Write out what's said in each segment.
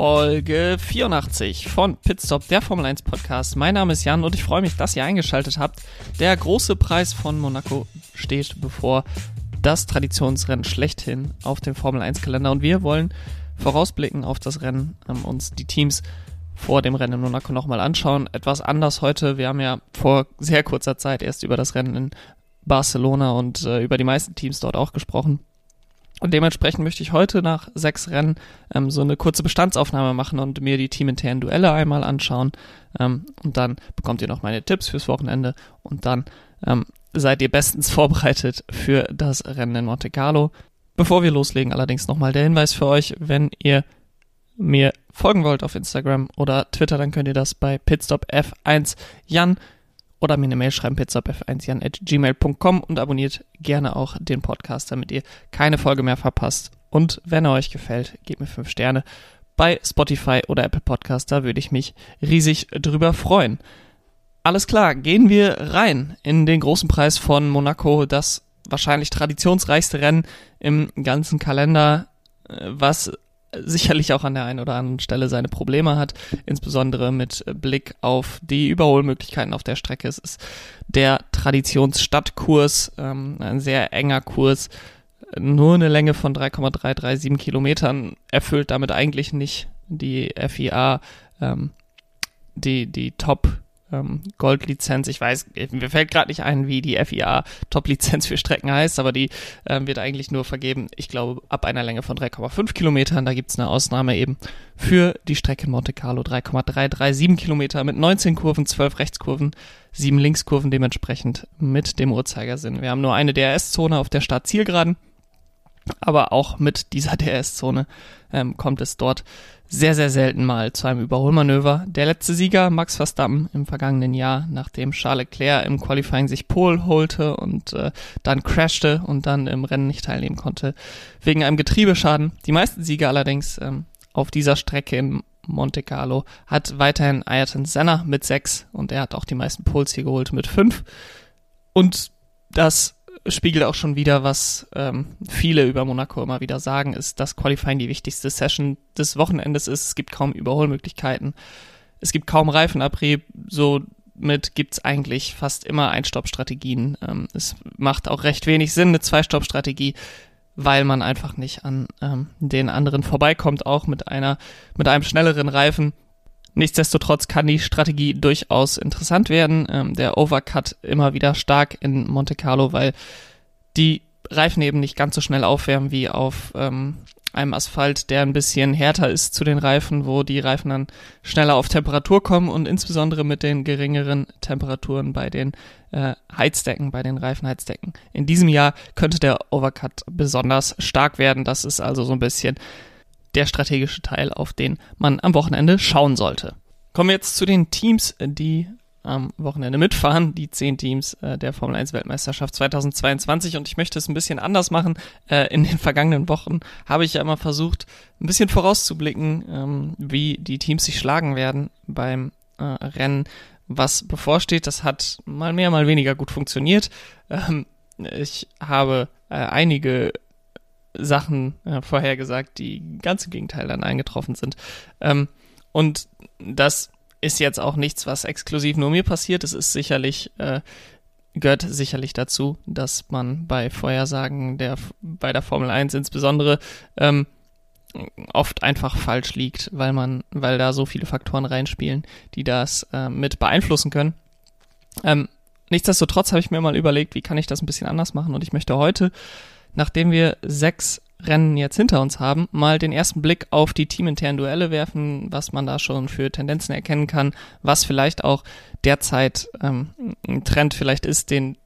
Folge 84 von Pitstop, der Formel 1 Podcast. Mein Name ist Jan und ich freue mich, dass ihr eingeschaltet habt. Der große Preis von Monaco steht bevor. Das Traditionsrennen schlechthin auf dem Formel 1 Kalender und wir wollen vorausblicken auf das Rennen, ähm, uns die Teams vor dem Rennen in Monaco nochmal anschauen. Etwas anders heute. Wir haben ja vor sehr kurzer Zeit erst über das Rennen in Barcelona und äh, über die meisten Teams dort auch gesprochen. Und dementsprechend möchte ich heute nach sechs Rennen ähm, so eine kurze Bestandsaufnahme machen und mir die teaminternen Duelle einmal anschauen. Ähm, und dann bekommt ihr noch meine Tipps fürs Wochenende und dann ähm, seid ihr bestens vorbereitet für das Rennen in Monte Carlo. Bevor wir loslegen, allerdings nochmal der Hinweis für euch, wenn ihr mir folgen wollt auf Instagram oder Twitter, dann könnt ihr das bei pitstopf1 Jan oder mir eine Mail schreiben, pizzapf1jan.gmail.com und abonniert gerne auch den Podcast, damit ihr keine Folge mehr verpasst. Und wenn er euch gefällt, gebt mir fünf Sterne bei Spotify oder Apple Podcast, da würde ich mich riesig drüber freuen. Alles klar, gehen wir rein in den großen Preis von Monaco, das wahrscheinlich traditionsreichste Rennen im ganzen Kalender, äh, was sicherlich auch an der einen oder anderen Stelle seine Probleme hat, insbesondere mit Blick auf die Überholmöglichkeiten auf der Strecke. Es ist der Traditionsstadtkurs, ähm, ein sehr enger Kurs, nur eine Länge von 3,337 Kilometern, erfüllt damit eigentlich nicht die FIA, ähm, die, die Top ähm, Goldlizenz. Ich weiß, mir fällt gerade nicht ein, wie die FIA Top-Lizenz für Strecken heißt, aber die ähm, wird eigentlich nur vergeben, ich glaube, ab einer Länge von 3,5 Kilometern. Da gibt's eine Ausnahme eben für die Strecke Monte Carlo 3,337 Kilometer mit 19 Kurven, 12 Rechtskurven, 7 Linkskurven dementsprechend mit dem Uhrzeigersinn. Wir haben nur eine DRS-Zone auf der Start-Zielgeraden, aber auch mit dieser DRS-Zone ähm, kommt es dort sehr, sehr selten mal zu einem Überholmanöver. Der letzte Sieger, Max Verstappen, im vergangenen Jahr, nachdem Charles Leclerc im Qualifying sich Pole holte und äh, dann crashte und dann im Rennen nicht teilnehmen konnte, wegen einem Getriebeschaden. Die meisten Sieger allerdings ähm, auf dieser Strecke in Monte Carlo hat weiterhin Ayrton Senna mit sechs und er hat auch die meisten Poles hier geholt mit fünf. Und das spiegelt auch schon wieder, was ähm, viele über Monaco immer wieder sagen, ist, dass Qualifying die wichtigste Session des Wochenendes ist. Es gibt kaum Überholmöglichkeiten. Es gibt kaum Reifenabrieb. Somit gibt es eigentlich fast immer Einstoppstrategien. Ähm, es macht auch recht wenig Sinn, eine Zwei-Stopp-Strategie, weil man einfach nicht an ähm, den anderen vorbeikommt, auch mit einer, mit einem schnelleren Reifen. Nichtsdestotrotz kann die Strategie durchaus interessant werden. Ähm, der Overcut immer wieder stark in Monte Carlo, weil die Reifen eben nicht ganz so schnell aufwärmen wie auf ähm, einem Asphalt, der ein bisschen härter ist zu den Reifen, wo die Reifen dann schneller auf Temperatur kommen und insbesondere mit den geringeren Temperaturen bei den äh, Heizdecken, bei den Reifenheizdecken. In diesem Jahr könnte der Overcut besonders stark werden. Das ist also so ein bisschen der strategische Teil, auf den man am Wochenende schauen sollte. Kommen wir jetzt zu den Teams, die am Wochenende mitfahren, die zehn Teams äh, der Formel 1 Weltmeisterschaft 2022 und ich möchte es ein bisschen anders machen. Äh, in den vergangenen Wochen habe ich ja immer versucht, ein bisschen vorauszublicken, ähm, wie die Teams sich schlagen werden beim äh, Rennen, was bevorsteht. Das hat mal mehr, mal weniger gut funktioniert. Ähm, ich habe äh, einige Sachen äh, vorhergesagt, die ganz im Gegenteil dann eingetroffen sind. Ähm, und das ist jetzt auch nichts, was exklusiv nur mir passiert. Es ist sicherlich, äh, gehört sicherlich dazu, dass man bei Vorhersagen der, bei der Formel 1 insbesondere, ähm, oft einfach falsch liegt, weil man, weil da so viele Faktoren reinspielen, die das äh, mit beeinflussen können. Ähm, nichtsdestotrotz habe ich mir mal überlegt, wie kann ich das ein bisschen anders machen und ich möchte heute nachdem wir sechs Rennen jetzt hinter uns haben, mal den ersten Blick auf die teaminternen Duelle werfen, was man da schon für Tendenzen erkennen kann, was vielleicht auch derzeit ähm, ein Trend vielleicht ist, den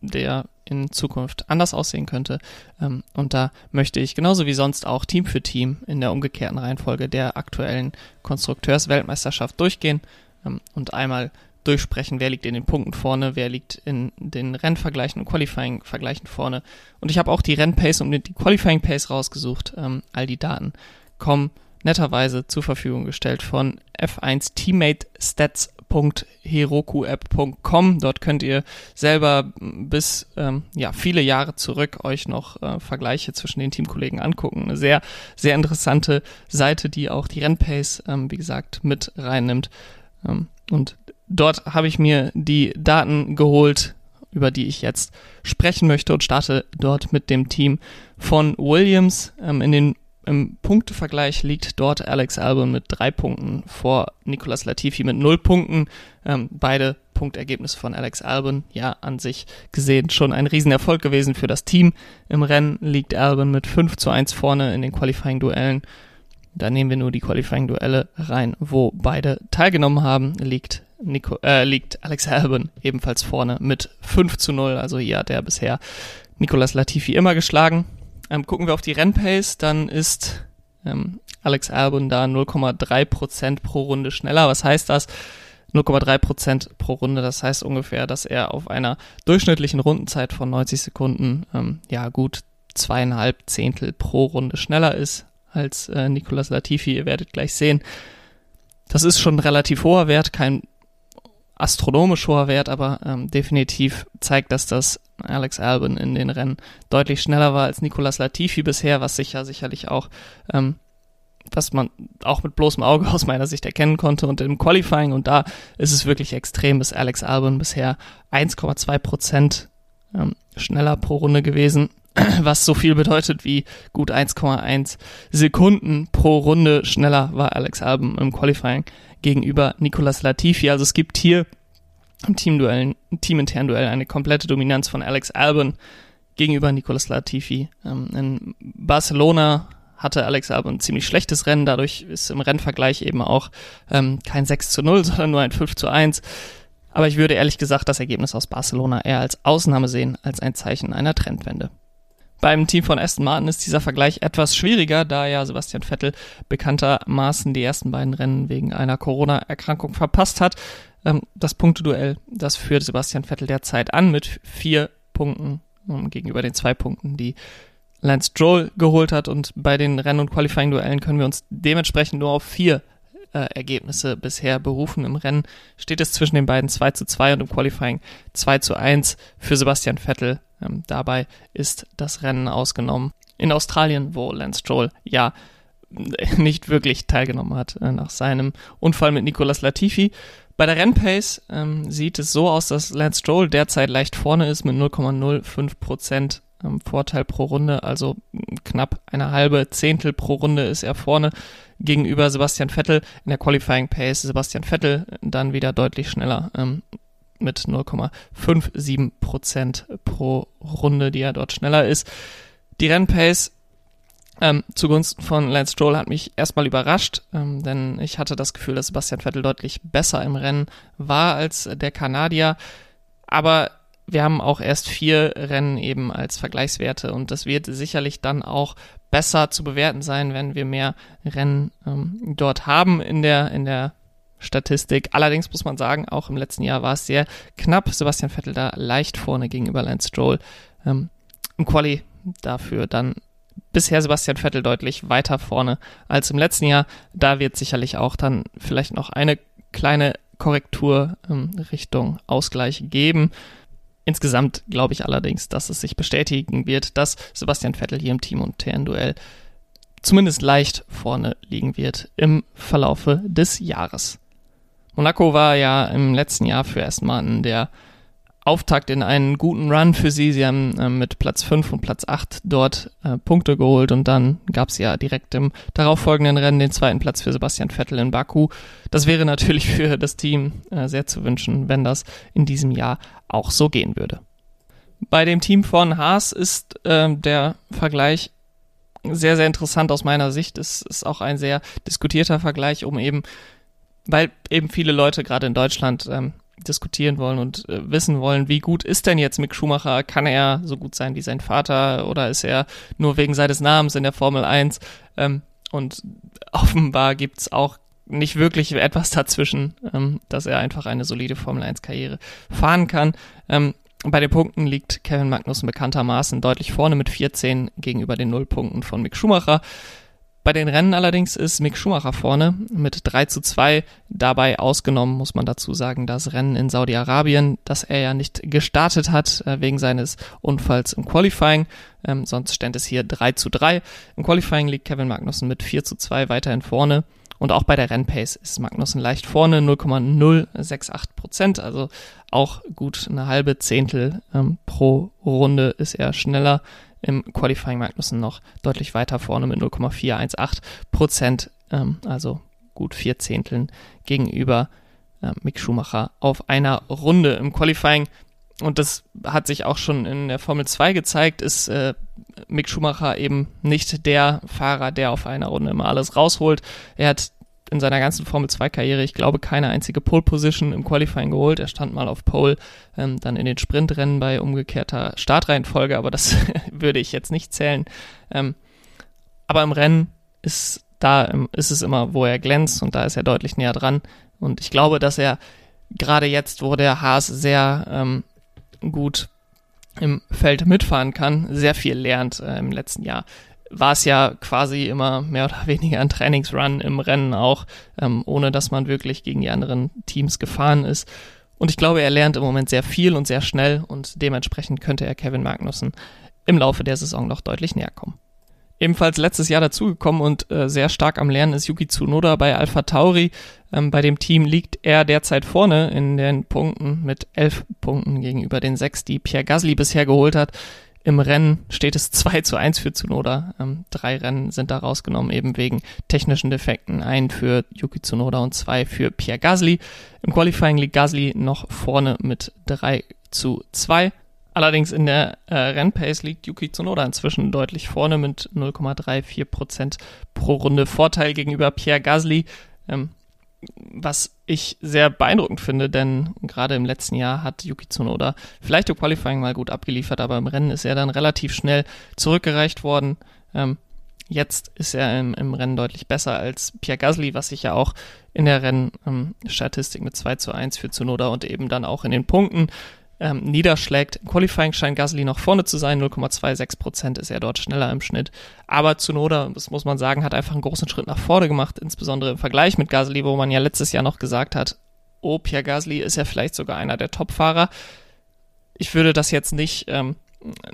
der in Zukunft anders aussehen könnte. Ähm, und da möchte ich genauso wie sonst auch Team für Team in der umgekehrten Reihenfolge der aktuellen Konstrukteursweltmeisterschaft durchgehen ähm, und einmal durchsprechen, wer liegt in den Punkten vorne, wer liegt in den Rennvergleichen und Qualifying-Vergleichen vorne. Und ich habe auch die Rennpace und die Qualifying-Pace rausgesucht. Ähm, all die Daten kommen netterweise zur Verfügung gestellt von F1 Teammate. Dort könnt ihr selber bis ähm, ja viele Jahre zurück euch noch äh, Vergleiche zwischen den Teamkollegen angucken. Eine sehr sehr interessante Seite, die auch die Rennpace ähm, wie gesagt mit reinnimmt. Ähm, und dort habe ich mir die Daten geholt, über die ich jetzt sprechen möchte und starte dort mit dem Team von Williams. Ähm, in den im Punktevergleich liegt dort Alex Albon mit drei Punkten vor Nicolas Latifi mit null Punkten. Ähm, beide Punktergebnisse von Alex Albon, ja, an sich gesehen schon ein Riesenerfolg gewesen für das Team. Im Rennen liegt Albon mit 5 zu 1 vorne in den Qualifying-Duellen. Da nehmen wir nur die Qualifying-Duelle rein, wo beide teilgenommen haben, liegt, Nico, äh, liegt Alex Albon ebenfalls vorne mit 5 zu 0. Also hier hat er bisher Nicolas Latifi immer geschlagen. Ähm, gucken wir auf die Rennpace, dann ist ähm, Alex Albon da 0,3% pro Runde schneller. Was heißt das? 0,3% pro Runde, das heißt ungefähr, dass er auf einer durchschnittlichen Rundenzeit von 90 Sekunden, ähm, ja gut, zweieinhalb Zehntel pro Runde schneller ist als äh, Nicolas Latifi. Ihr werdet gleich sehen. Das ist schon ein relativ hoher Wert, kein astronomisch hoher Wert, aber ähm, definitiv zeigt, dass das Alex Albon in den Rennen deutlich schneller war als Nicolas Latifi bisher, was sich ja sicherlich auch, ähm, was man auch mit bloßem Auge aus meiner Sicht erkennen konnte. Und im Qualifying und da ist es wirklich extrem, ist Alex Albon bisher 1,2 Prozent ähm, schneller pro Runde gewesen, was so viel bedeutet wie gut 1,1 Sekunden pro Runde schneller war Alex Albon im Qualifying gegenüber Nicolas Latifi. Also es gibt hier im Teamduell, teaminternen Duell eine komplette Dominanz von Alex Albon gegenüber Nicolas Latifi. Ähm, in Barcelona hatte Alex Albon ein ziemlich schlechtes Rennen, dadurch ist im Rennvergleich eben auch ähm, kein 6 zu 0, sondern nur ein 5 zu 1. Aber ich würde ehrlich gesagt das Ergebnis aus Barcelona eher als Ausnahme sehen, als ein Zeichen einer Trendwende. Beim Team von Aston Martin ist dieser Vergleich etwas schwieriger, da ja Sebastian Vettel bekanntermaßen die ersten beiden Rennen wegen einer Corona-Erkrankung verpasst hat. Ähm, das Punkteduell, das führt Sebastian Vettel derzeit an mit vier Punkten gegenüber den zwei Punkten, die Lance Stroll geholt hat. Und bei den Rennen- und Qualifying-Duellen können wir uns dementsprechend nur auf vier äh, Ergebnisse bisher berufen. Im Rennen steht es zwischen den beiden 2 zu 2 und im Qualifying 2 zu 1 für Sebastian Vettel. Ähm, dabei ist das Rennen ausgenommen. In Australien, wo Lance Stroll ja nicht wirklich teilgenommen hat äh, nach seinem Unfall mit Nicolas Latifi. Bei der Rennpace ähm, sieht es so aus, dass Lance Stroll derzeit leicht vorne ist mit 0,05 Prozent ähm, Vorteil pro Runde, also knapp eine halbe Zehntel pro Runde ist er vorne gegenüber Sebastian Vettel. In der Qualifying Pace Sebastian Vettel dann wieder deutlich schneller ähm, mit 0,57 Prozent pro Runde, die er dort schneller ist. Die Rennpace ähm, zugunsten von Lance Stroll hat mich erstmal überrascht, ähm, denn ich hatte das Gefühl, dass Sebastian Vettel deutlich besser im Rennen war als der Kanadier. Aber wir haben auch erst vier Rennen eben als Vergleichswerte und das wird sicherlich dann auch besser zu bewerten sein, wenn wir mehr Rennen ähm, dort haben in der, in der Statistik. Allerdings muss man sagen, auch im letzten Jahr war es sehr knapp. Sebastian Vettel da leicht vorne gegenüber Lance Stroll. Ähm, Im Quali dafür dann bisher Sebastian Vettel deutlich weiter vorne als im letzten Jahr. Da wird sicherlich auch dann vielleicht noch eine kleine Korrektur ähm, Richtung Ausgleich geben. Insgesamt glaube ich allerdings, dass es sich bestätigen wird, dass Sebastian Vettel hier im Team- und TN-Duell zumindest leicht vorne liegen wird im Verlaufe des Jahres. Monaco war ja im letzten Jahr für Aston der Auftakt in einen guten Run für sie. Sie haben äh, mit Platz 5 und Platz 8 dort äh, Punkte geholt und dann gab es ja direkt im darauffolgenden Rennen den zweiten Platz für Sebastian Vettel in Baku. Das wäre natürlich für das Team äh, sehr zu wünschen, wenn das in diesem Jahr auch so gehen würde. Bei dem Team von Haas ist äh, der Vergleich sehr, sehr interessant aus meiner Sicht. Es ist auch ein sehr diskutierter Vergleich, um eben, weil eben viele Leute gerade in Deutschland ähm, diskutieren wollen und äh, wissen wollen, wie gut ist denn jetzt Mick Schumacher? Kann er so gut sein wie sein Vater oder ist er nur wegen seines Namens in der Formel 1? Ähm, und offenbar gibt's auch nicht wirklich etwas dazwischen, ähm, dass er einfach eine solide Formel 1 Karriere fahren kann. Ähm, bei den Punkten liegt Kevin Magnussen bekanntermaßen deutlich vorne mit 14 gegenüber den Nullpunkten von Mick Schumacher. Bei den Rennen allerdings ist Mick Schumacher vorne mit 3 zu 2. Dabei ausgenommen muss man dazu sagen, das Rennen in Saudi-Arabien, das er ja nicht gestartet hat äh, wegen seines Unfalls im Qualifying. Ähm, sonst stand es hier 3 zu 3. Im Qualifying liegt Kevin Magnussen mit 4 zu 2 weiterhin vorne. Und auch bei der Rennpace ist Magnussen leicht vorne, 0,068 Prozent, also auch gut eine halbe Zehntel ähm, pro Runde ist er schneller. Im Qualifying Magnussen noch deutlich weiter vorne mit 0,418 Prozent, ähm, also gut vier Zehnteln gegenüber äh, Mick Schumacher auf einer Runde. Im Qualifying und das hat sich auch schon in der Formel 2 gezeigt, ist äh, Mick Schumacher eben nicht der Fahrer, der auf einer Runde immer alles rausholt. Er hat in seiner ganzen Formel 2 Karriere, ich glaube, keine einzige Pole Position im Qualifying geholt. Er stand mal auf Pole, ähm, dann in den Sprintrennen bei umgekehrter Startreihenfolge, aber das würde ich jetzt nicht zählen. Ähm, aber im Rennen ist da ist es immer, wo er glänzt und da ist er deutlich näher dran. Und ich glaube, dass er gerade jetzt, wo der Haas sehr ähm, gut im Feld mitfahren kann, sehr viel lernt äh, im letzten Jahr. War es ja quasi immer mehr oder weniger ein Trainingsrun im Rennen auch, ähm, ohne dass man wirklich gegen die anderen Teams gefahren ist. Und ich glaube, er lernt im Moment sehr viel und sehr schnell und dementsprechend könnte er Kevin Magnussen im Laufe der Saison noch deutlich näher kommen. Ebenfalls letztes Jahr dazugekommen und äh, sehr stark am Lernen ist Yuki Tsunoda bei Alpha Tauri. Ähm, bei dem Team liegt er derzeit vorne in den Punkten mit elf Punkten gegenüber den sechs, die Pierre Gasly bisher geholt hat. Im Rennen steht es 2 zu 1 für Tsunoda. Ähm, drei Rennen sind da rausgenommen, eben wegen technischen Defekten. Ein für Yuki Tsunoda und zwei für Pierre Gasly. Im Qualifying liegt Gasly noch vorne mit 3 zu 2. Allerdings in der äh, Rennpace liegt Yuki Tsunoda inzwischen deutlich vorne mit 0,34 Prozent pro Runde Vorteil gegenüber Pierre Gasly. Ähm, was ich sehr beeindruckend finde, denn gerade im letzten Jahr hat Yuki Tsunoda vielleicht im Qualifying mal gut abgeliefert, aber im Rennen ist er dann relativ schnell zurückgereicht worden. Ähm, jetzt ist er im, im, Rennen deutlich besser als Pierre Gasly, was sich ja auch in der Rennstatistik ähm, mit 2 zu 1 für Tsunoda und eben dann auch in den Punkten ähm, niederschlägt. Im Qualifying scheint Gasly noch vorne zu sein, 0,26 Prozent ist er dort schneller im Schnitt. Aber Tsunoda, das muss man sagen, hat einfach einen großen Schritt nach vorne gemacht, insbesondere im Vergleich mit Gasly, wo man ja letztes Jahr noch gesagt hat, oh, Pierre Gasly ist ja vielleicht sogar einer der Top-Fahrer. Ich würde das jetzt nicht, ähm,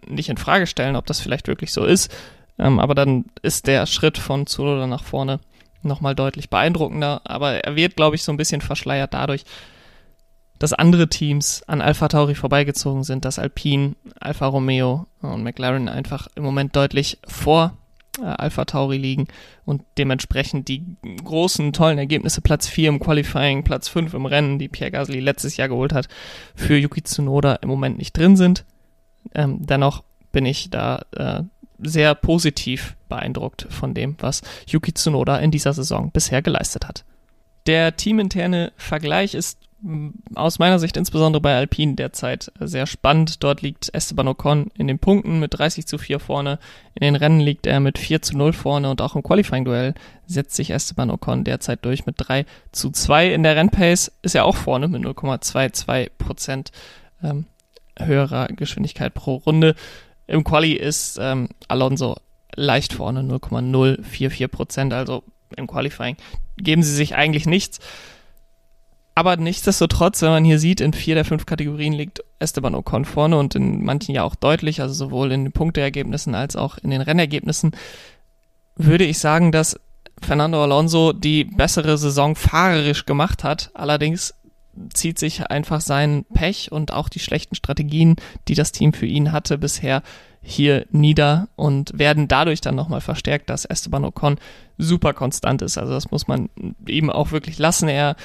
nicht in Frage stellen, ob das vielleicht wirklich so ist. Ähm, aber dann ist der Schritt von Tsunoda nach vorne nochmal deutlich beeindruckender. Aber er wird, glaube ich, so ein bisschen verschleiert dadurch, dass andere Teams an Alpha Tauri vorbeigezogen sind, dass Alpine, Alfa Romeo und McLaren einfach im Moment deutlich vor äh, Alpha Tauri liegen und dementsprechend die großen, tollen Ergebnisse, Platz 4 im Qualifying, Platz 5 im Rennen, die Pierre Gasly letztes Jahr geholt hat, für Yuki Tsunoda im Moment nicht drin sind. Ähm, dennoch bin ich da äh, sehr positiv beeindruckt von dem, was Yuki Tsunoda in dieser Saison bisher geleistet hat. Der teaminterne Vergleich ist aus meiner Sicht insbesondere bei Alpine derzeit sehr spannend. Dort liegt Esteban Ocon in den Punkten mit 30 zu 4 vorne. In den Rennen liegt er mit 4 zu 0 vorne und auch im Qualifying-Duell setzt sich Esteban Ocon derzeit durch mit 3 zu 2. In der Rennpace ist er auch vorne mit 0,22 Prozent ähm, höherer Geschwindigkeit pro Runde. Im Quali ist ähm, Alonso leicht vorne, 0,044 Prozent. Also im Qualifying geben sie sich eigentlich nichts. Aber nichtsdestotrotz, wenn man hier sieht, in vier der fünf Kategorien liegt Esteban Ocon vorne und in manchen ja auch deutlich, also sowohl in den Punkteergebnissen als auch in den Rennergebnissen, würde ich sagen, dass Fernando Alonso die bessere Saison fahrerisch gemacht hat. Allerdings zieht sich einfach sein Pech und auch die schlechten Strategien, die das Team für ihn hatte bisher, hier nieder und werden dadurch dann nochmal verstärkt, dass Esteban Ocon super konstant ist. Also das muss man ihm auch wirklich lassen. Er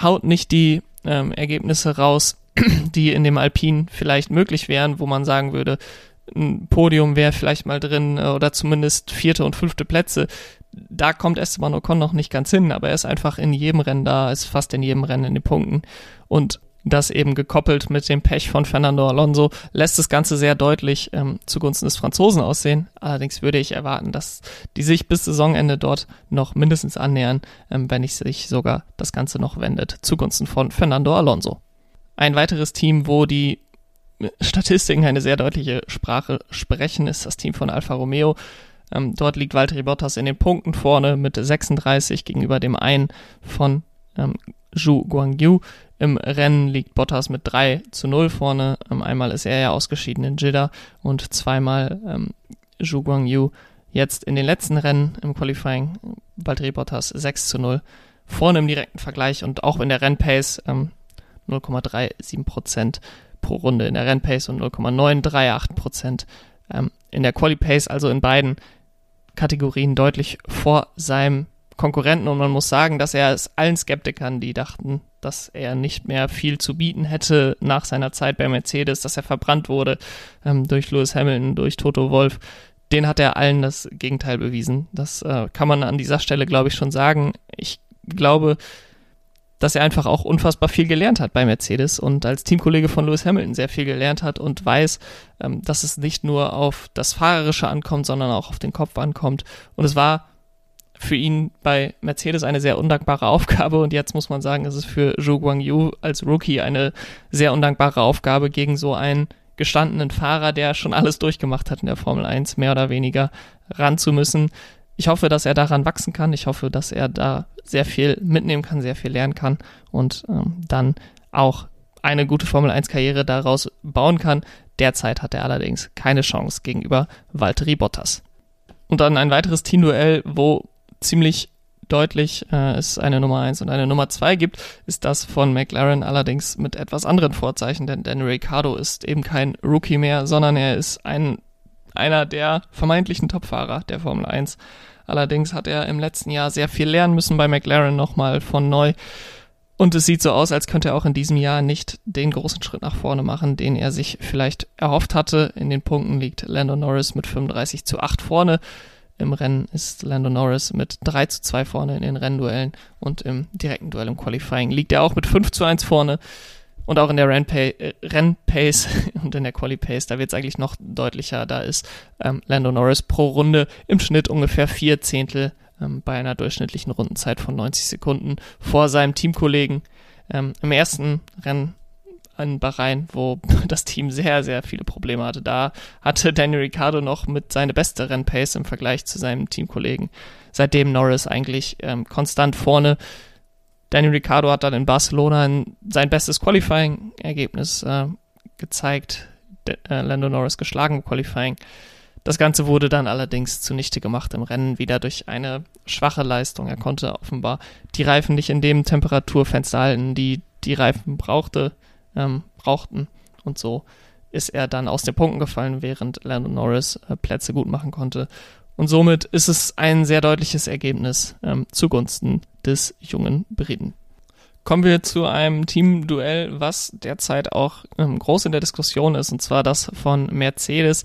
haut nicht die ähm, Ergebnisse raus, die in dem Alpin vielleicht möglich wären, wo man sagen würde, ein Podium wäre vielleicht mal drin äh, oder zumindest vierte und fünfte Plätze. Da kommt Esteban Ocon noch nicht ganz hin, aber er ist einfach in jedem Rennen da, ist fast in jedem Rennen in den Punkten. Und das eben gekoppelt mit dem Pech von Fernando Alonso lässt das Ganze sehr deutlich ähm, zugunsten des Franzosen aussehen. Allerdings würde ich erwarten, dass die sich bis Saisonende dort noch mindestens annähern, ähm, wenn nicht sich sogar das Ganze noch wendet zugunsten von Fernando Alonso. Ein weiteres Team, wo die Statistiken eine sehr deutliche Sprache sprechen, ist das Team von Alfa Romeo. Ähm, dort liegt Valtteri Bottas in den Punkten vorne mit 36 gegenüber dem einen von ähm, Zhu Guangyu. Im Rennen liegt Bottas mit 3 zu 0 vorne. Ähm, einmal ist er ja ausgeschieden in Jeddah und zweimal ähm, Zhu Guangyu jetzt in den letzten Rennen im Qualifying. Valtteri Bottas 6 zu 0 vorne im direkten Vergleich und auch in der Rennpace ähm, 0,37 Prozent pro Runde in der Rennpace und 0,938 Prozent ähm, in der Quali-Pace, also in beiden Kategorien deutlich vor seinem Konkurrenten und man muss sagen, dass er es allen Skeptikern, die dachten, dass er nicht mehr viel zu bieten hätte nach seiner Zeit bei Mercedes, dass er verbrannt wurde ähm, durch Lewis Hamilton, durch Toto Wolf, den hat er allen das Gegenteil bewiesen. Das äh, kann man an dieser Stelle, glaube ich, schon sagen. Ich glaube, dass er einfach auch unfassbar viel gelernt hat bei Mercedes und als Teamkollege von Lewis Hamilton sehr viel gelernt hat und weiß, ähm, dass es nicht nur auf das Fahrerische ankommt, sondern auch auf den Kopf ankommt. Und es war für ihn bei Mercedes eine sehr undankbare Aufgabe und jetzt muss man sagen, es ist für Zhou Guangyu als Rookie eine sehr undankbare Aufgabe gegen so einen gestandenen Fahrer, der schon alles durchgemacht hat in der Formel 1, mehr oder weniger ran zu müssen ich hoffe, dass er daran wachsen kann. Ich hoffe, dass er da sehr viel mitnehmen kann, sehr viel lernen kann und ähm, dann auch eine gute Formel 1 Karriere daraus bauen kann. Derzeit hat er allerdings keine Chance gegenüber Valtteri Bottas. Und dann ein weiteres Teamduell, wo ziemlich deutlich äh, es eine Nummer 1 und eine Nummer 2 gibt, ist das von McLaren allerdings mit etwas anderen Vorzeichen, denn Daniel Ricciardo ist eben kein Rookie mehr, sondern er ist ein einer der vermeintlichen Topfahrer der Formel 1. Allerdings hat er im letzten Jahr sehr viel lernen müssen bei McLaren nochmal von neu. Und es sieht so aus, als könnte er auch in diesem Jahr nicht den großen Schritt nach vorne machen, den er sich vielleicht erhofft hatte. In den Punkten liegt Lando Norris mit 35 zu 8 vorne. Im Rennen ist Lando Norris mit 3 zu 2 vorne in den Rennduellen und im direkten Duell im Qualifying liegt er auch mit 5 zu 1 vorne. Und auch in der Rennpace und in der Quali-Pace, da wird es eigentlich noch deutlicher. Da ist ähm, Lando Norris pro Runde im Schnitt ungefähr vier Zehntel ähm, bei einer durchschnittlichen Rundenzeit von 90 Sekunden vor seinem Teamkollegen. Ähm, Im ersten Rennen in Bahrain, wo das Team sehr, sehr viele Probleme hatte. Da hatte Daniel Ricciardo noch mit seine beste Rennpace im Vergleich zu seinem Teamkollegen. Seitdem Norris eigentlich ähm, konstant vorne Daniel Ricciardo hat dann in Barcelona ein, sein bestes Qualifying-Ergebnis äh, gezeigt. De, äh, Lando Norris geschlagen im Qualifying. Das Ganze wurde dann allerdings zunichte gemacht im Rennen, wieder durch eine schwache Leistung. Er konnte offenbar die Reifen nicht in dem Temperaturfenster halten, die die Reifen brauchte, ähm, brauchten. Und so ist er dann aus den Punkten gefallen, während Lando Norris äh, Plätze gut machen konnte. Und somit ist es ein sehr deutliches Ergebnis ähm, zugunsten des jungen Briten. Kommen wir zu einem Teamduell, was derzeit auch ähm, groß in der Diskussion ist, und zwar das von Mercedes.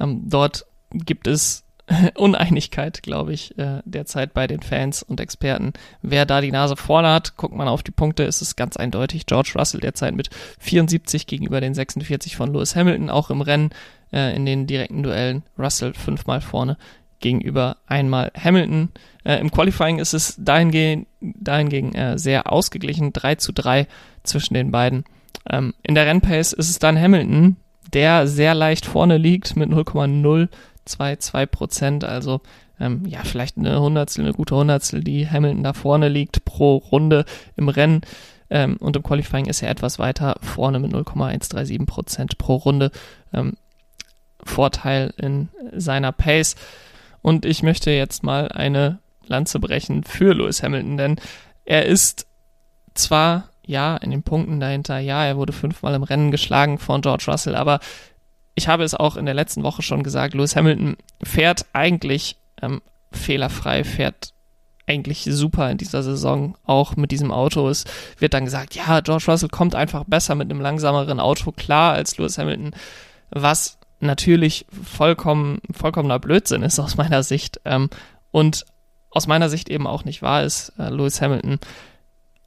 Ähm, dort gibt es Uneinigkeit, glaube ich, äh, derzeit bei den Fans und Experten. Wer da die Nase vorne hat, guckt man auf die Punkte, ist es ganz eindeutig. George Russell derzeit mit 74 gegenüber den 46 von Lewis Hamilton, auch im Rennen äh, in den direkten Duellen. Russell fünfmal vorne gegenüber einmal Hamilton. Äh, Im Qualifying ist es dahingegen, dahingegen sehr ausgeglichen, 3 zu 3 zwischen den beiden. Ähm, in der Rennpace ist es dann Hamilton, der sehr leicht vorne liegt mit 0,022 Prozent, also ähm, ja, vielleicht eine Hundertstel, eine gute Hundertstel, die Hamilton da vorne liegt pro Runde im Rennen. Ähm, und im Qualifying ist er etwas weiter vorne mit 0,137 Prozent pro Runde. Ähm, Vorteil in seiner Pace. Und ich möchte jetzt mal eine Lanze brechen für Lewis Hamilton, denn er ist zwar, ja, in den Punkten dahinter, ja, er wurde fünfmal im Rennen geschlagen von George Russell, aber ich habe es auch in der letzten Woche schon gesagt, Lewis Hamilton fährt eigentlich ähm, fehlerfrei, fährt eigentlich super in dieser Saison, auch mit diesem Auto. Es wird dann gesagt, ja, George Russell kommt einfach besser mit einem langsameren Auto klar als Lewis Hamilton, was natürlich vollkommen, vollkommener Blödsinn ist aus meiner Sicht ähm, und aus meiner Sicht eben auch nicht wahr ist. Äh, Lewis Hamilton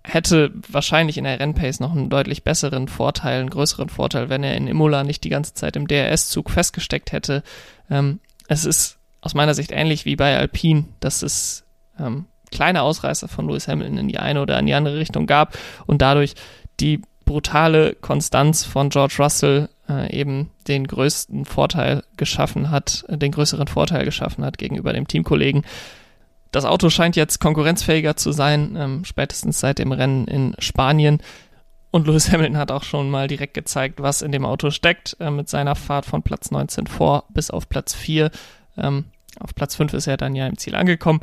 hätte wahrscheinlich in der Rennpace noch einen deutlich besseren Vorteil, einen größeren Vorteil, wenn er in Imola nicht die ganze Zeit im DRS-Zug festgesteckt hätte. Ähm, es ist aus meiner Sicht ähnlich wie bei Alpine, dass es ähm, kleine Ausreißer von Lewis Hamilton in die eine oder in die andere Richtung gab und dadurch die brutale Konstanz von George Russell äh, eben den größten Vorteil geschaffen hat, den größeren Vorteil geschaffen hat gegenüber dem Teamkollegen. Das Auto scheint jetzt konkurrenzfähiger zu sein, ähm, spätestens seit dem Rennen in Spanien. Und Lewis Hamilton hat auch schon mal direkt gezeigt, was in dem Auto steckt, äh, mit seiner Fahrt von Platz 19 vor bis auf Platz 4. Ähm, auf Platz 5 ist er dann ja im Ziel angekommen.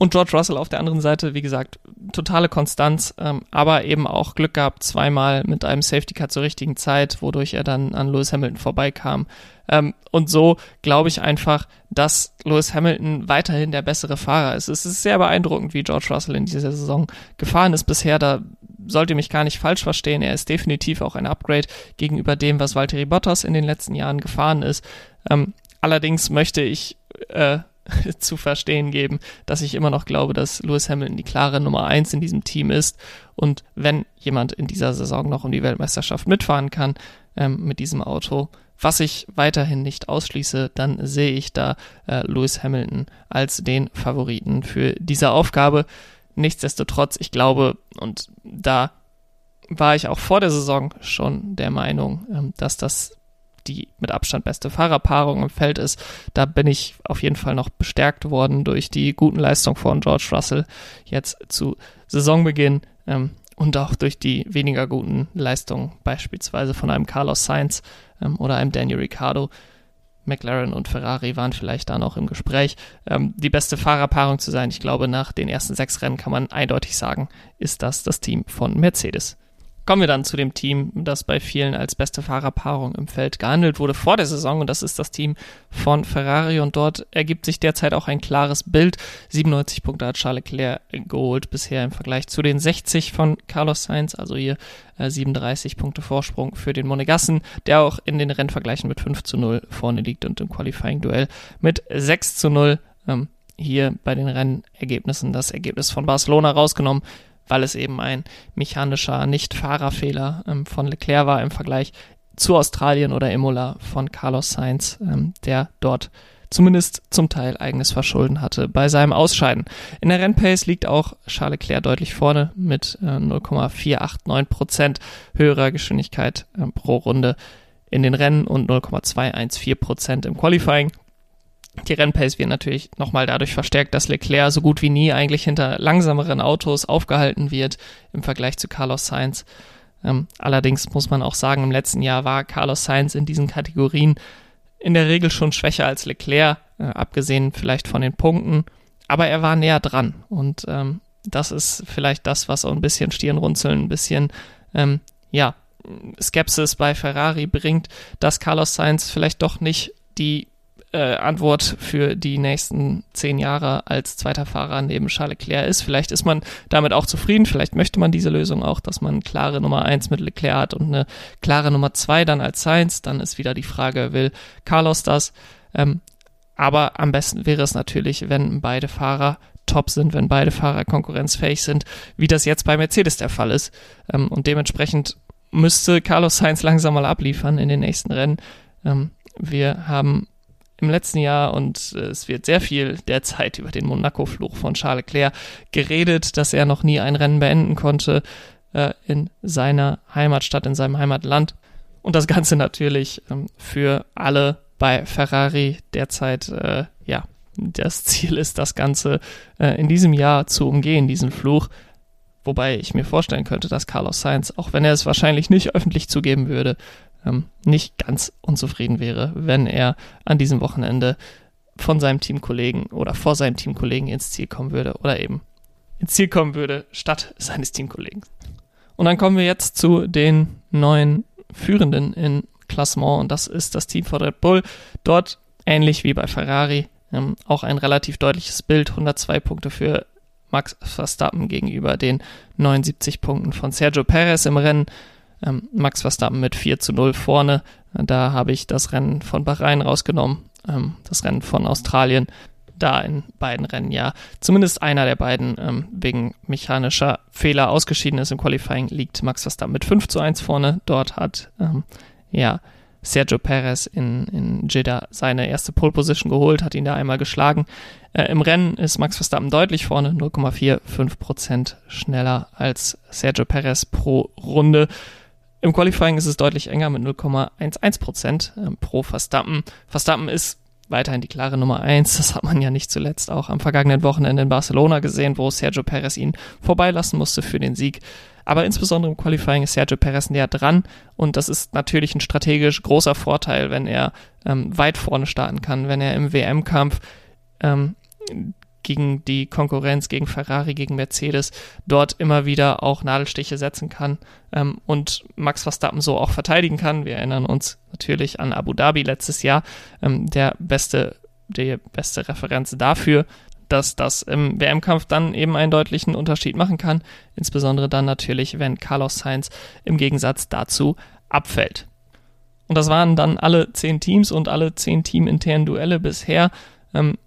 Und George Russell auf der anderen Seite, wie gesagt, totale Konstanz, ähm, aber eben auch Glück gehabt, zweimal mit einem Safety Cut zur richtigen Zeit, wodurch er dann an Lewis Hamilton vorbeikam. Ähm, und so glaube ich einfach, dass Lewis Hamilton weiterhin der bessere Fahrer ist. Es ist sehr beeindruckend, wie George Russell in dieser Saison gefahren ist bisher. Da sollte mich gar nicht falsch verstehen. Er ist definitiv auch ein Upgrade gegenüber dem, was Valtteri Bottas in den letzten Jahren gefahren ist. Ähm, allerdings möchte ich äh, zu verstehen geben, dass ich immer noch glaube, dass Lewis Hamilton die klare Nummer eins in diesem Team ist. Und wenn jemand in dieser Saison noch um die Weltmeisterschaft mitfahren kann ähm, mit diesem Auto, was ich weiterhin nicht ausschließe, dann sehe ich da äh, Lewis Hamilton als den Favoriten für diese Aufgabe. Nichtsdestotrotz, ich glaube, und da war ich auch vor der Saison schon der Meinung, ähm, dass das die mit Abstand beste Fahrerpaarung im Feld ist. Da bin ich auf jeden Fall noch bestärkt worden durch die guten Leistungen von George Russell jetzt zu Saisonbeginn ähm, und auch durch die weniger guten Leistungen beispielsweise von einem Carlos Sainz ähm, oder einem Daniel Ricciardo. McLaren und Ferrari waren vielleicht da noch im Gespräch, ähm, die beste Fahrerpaarung zu sein. Ich glaube, nach den ersten sechs Rennen kann man eindeutig sagen, ist das das Team von Mercedes. Kommen wir dann zu dem Team, das bei vielen als beste Fahrerpaarung im Feld gehandelt wurde vor der Saison. Und das ist das Team von Ferrari. Und dort ergibt sich derzeit auch ein klares Bild. 97 Punkte hat Charles Leclerc geholt bisher im Vergleich zu den 60 von Carlos Sainz, also hier äh, 37 Punkte Vorsprung für den Monegassen, der auch in den Rennvergleichen mit 5 zu 0 vorne liegt und im Qualifying-Duell mit 6 zu 0 ähm, hier bei den Rennergebnissen das Ergebnis von Barcelona rausgenommen weil es eben ein mechanischer Nicht-Fahrerfehler ähm, von Leclerc war im Vergleich zu Australien oder Imola von Carlos Sainz, ähm, der dort zumindest zum Teil eigenes Verschulden hatte bei seinem Ausscheiden. In der Rennpace liegt auch Charles Leclerc deutlich vorne mit äh, 0,489 Prozent höherer Geschwindigkeit äh, pro Runde in den Rennen und 0,214 Prozent im Qualifying. Die Rennpace wird natürlich nochmal dadurch verstärkt, dass Leclerc so gut wie nie eigentlich hinter langsameren Autos aufgehalten wird im Vergleich zu Carlos Sainz. Ähm, allerdings muss man auch sagen, im letzten Jahr war Carlos Sainz in diesen Kategorien in der Regel schon schwächer als Leclerc, äh, abgesehen vielleicht von den Punkten, aber er war näher dran und ähm, das ist vielleicht das, was auch ein bisschen Stirnrunzeln, ein bisschen, ähm, ja, Skepsis bei Ferrari bringt, dass Carlos Sainz vielleicht doch nicht die äh, Antwort für die nächsten zehn Jahre als zweiter Fahrer neben Charles Leclerc ist. Vielleicht ist man damit auch zufrieden, vielleicht möchte man diese Lösung auch, dass man klare Nummer eins mit Leclerc hat und eine klare Nummer zwei dann als Sainz. Dann ist wieder die Frage, will Carlos das? Ähm, aber am besten wäre es natürlich, wenn beide Fahrer top sind, wenn beide Fahrer konkurrenzfähig sind, wie das jetzt bei Mercedes der Fall ist. Ähm, und dementsprechend müsste Carlos Sainz langsam mal abliefern in den nächsten Rennen. Ähm, wir haben im letzten Jahr und äh, es wird sehr viel derzeit über den Monaco-Fluch von Charles Leclerc geredet, dass er noch nie ein Rennen beenden konnte äh, in seiner Heimatstadt, in seinem Heimatland. Und das Ganze natürlich ähm, für alle bei Ferrari derzeit, äh, ja, das Ziel ist, das Ganze äh, in diesem Jahr zu umgehen, diesen Fluch. Wobei ich mir vorstellen könnte, dass Carlos Sainz, auch wenn er es wahrscheinlich nicht öffentlich zugeben würde, ähm, nicht ganz unzufrieden wäre, wenn er an diesem Wochenende von seinem Teamkollegen oder vor seinem Teamkollegen ins Ziel kommen würde oder eben ins Ziel kommen würde statt seines Teamkollegen. Und dann kommen wir jetzt zu den neuen Führenden in Klassement und das ist das Team von Red Bull. Dort ähnlich wie bei Ferrari ähm, auch ein relativ deutliches Bild, 102 Punkte für Max Verstappen gegenüber den 79 Punkten von Sergio Perez im Rennen. Ähm, Max Verstappen mit 4 zu 0 vorne. Da habe ich das Rennen von Bahrain rausgenommen, ähm, das Rennen von Australien. Da in beiden Rennen ja zumindest einer der beiden ähm, wegen mechanischer Fehler ausgeschieden ist im Qualifying, liegt Max Verstappen mit 5 zu 1 vorne. Dort hat ähm, ja Sergio Perez in, in Jeddah seine erste Pole Position geholt, hat ihn da einmal geschlagen. Äh, Im Rennen ist Max Verstappen deutlich vorne, 0,45 Prozent schneller als Sergio Perez pro Runde Im Qualifying ist es deutlich enger mit 0,11 Prozent ähm, pro Verstappen. Verstappen ist weiterhin die klare Nummer eins. Das hat man ja nicht zuletzt auch am vergangenen Wochenende in Barcelona gesehen, wo Sergio Perez ihn vorbeilassen musste für den Sieg. Aber insbesondere im Qualifying ist Sergio Perez näher dran und das ist natürlich ein strategisch großer Vorteil, wenn er ähm, weit vorne starten kann, wenn er im WM-Kampf ähm, gegen die Konkurrenz, gegen Ferrari, gegen Mercedes dort immer wieder auch Nadelstiche setzen kann ähm, und Max Verstappen so auch verteidigen kann. Wir erinnern uns natürlich an Abu Dhabi letztes Jahr, ähm, der beste, die beste Referenz dafür, dass das im WM-Kampf dann eben einen deutlichen Unterschied machen kann, insbesondere dann natürlich, wenn Carlos Sainz im Gegensatz dazu abfällt. Und das waren dann alle zehn Teams und alle zehn teaminternen Duelle bisher. Ähm,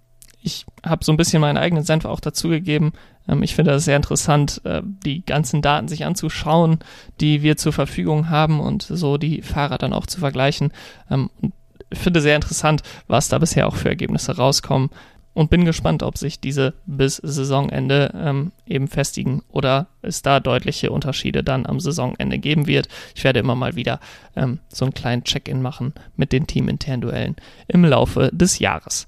ich habe so ein bisschen meinen eigenen Senf auch dazugegeben. Ähm, ich finde das sehr interessant, äh, die ganzen Daten sich anzuschauen, die wir zur Verfügung haben und so die Fahrer dann auch zu vergleichen. Ähm, ich finde sehr interessant, was da bisher auch für Ergebnisse rauskommen und bin gespannt, ob sich diese bis Saisonende ähm, eben festigen oder es da deutliche Unterschiede dann am Saisonende geben wird. Ich werde immer mal wieder ähm, so einen kleinen Check-in machen mit den teaminternen Duellen im Laufe des Jahres.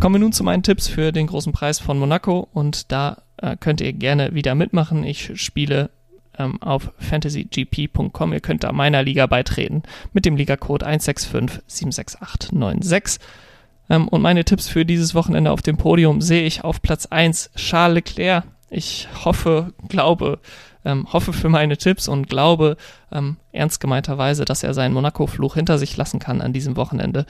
Kommen wir nun zu meinen Tipps für den großen Preis von Monaco und da äh, könnt ihr gerne wieder mitmachen. Ich spiele ähm, auf fantasygp.com. Ihr könnt da meiner Liga beitreten mit dem Ligacode 165 76896. Ähm, und meine Tipps für dieses Wochenende auf dem Podium sehe ich auf Platz 1 Charles Leclerc. Ich hoffe, glaube, ähm, hoffe für meine Tipps und glaube ähm, ernst gemeinterweise, dass er seinen Monaco-Fluch hinter sich lassen kann an diesem Wochenende.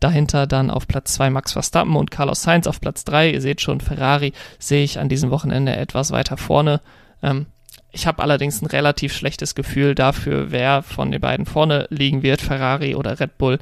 Dahinter dann auf Platz 2 Max Verstappen und Carlos Sainz auf Platz 3. Ihr seht schon, Ferrari sehe ich an diesem Wochenende etwas weiter vorne. Ähm, ich habe allerdings ein relativ schlechtes Gefühl dafür, wer von den beiden vorne liegen wird, Ferrari oder Red Bull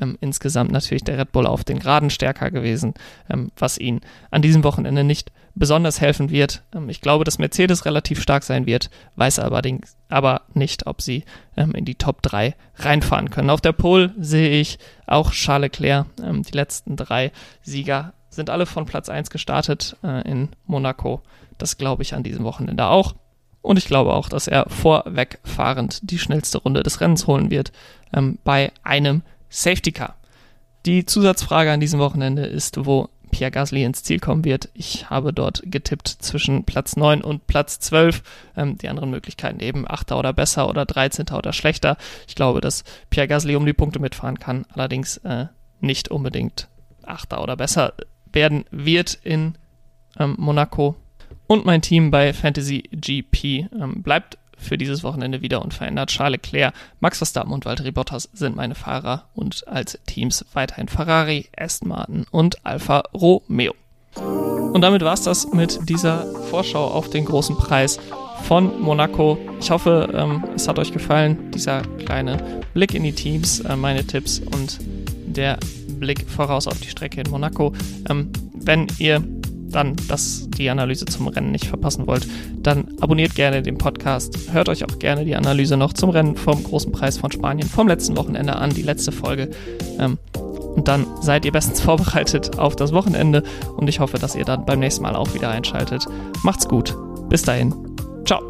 ähm, insgesamt natürlich der Red Bull auf den Geraden stärker gewesen, ähm, was ihn an diesem Wochenende nicht besonders helfen wird. Ähm, ich glaube, dass Mercedes relativ stark sein wird, weiß allerdings aber nicht, ob sie ähm, in die Top 3 reinfahren können. Auf der Pole sehe ich auch Charles Leclerc. Ähm, die letzten drei Sieger sind alle von Platz 1 gestartet äh, in Monaco. Das glaube ich an diesem Wochenende auch. Und ich glaube auch, dass er vorwegfahrend die schnellste Runde des Rennens holen wird ähm, bei einem Safety Car. Die Zusatzfrage an diesem Wochenende ist, wo Pierre Gasly ins Ziel kommen wird. Ich habe dort getippt zwischen Platz 9 und Platz 12. Ähm, die anderen Möglichkeiten eben 8. oder besser oder 13. oder schlechter. Ich glaube, dass Pierre Gasly um die Punkte mitfahren kann, allerdings äh, nicht unbedingt 8. oder besser werden wird in ähm, Monaco. Und mein Team bei Fantasy GP ähm, bleibt für dieses Wochenende wieder unverändert. Charles Leclerc, Max Verstappen und Valtteri Bottas sind meine Fahrer und als Teams weiterhin Ferrari, Aston Martin und Alfa Romeo. Und damit war es das mit dieser Vorschau auf den großen Preis von Monaco. Ich hoffe, ähm, es hat euch gefallen, dieser kleine Blick in die Teams, äh, meine Tipps und der Blick voraus auf die Strecke in Monaco. Ähm, wenn ihr dann das, die Analyse zum Rennen nicht verpassen wollt, dann abonniert gerne den Podcast. Hört euch auch gerne die Analyse noch zum Rennen vom Großen Preis von Spanien vom letzten Wochenende an, die letzte Folge. Ähm, und dann seid ihr bestens vorbereitet auf das Wochenende und ich hoffe, dass ihr dann beim nächsten Mal auch wieder einschaltet. Macht's gut. Bis dahin. Ciao.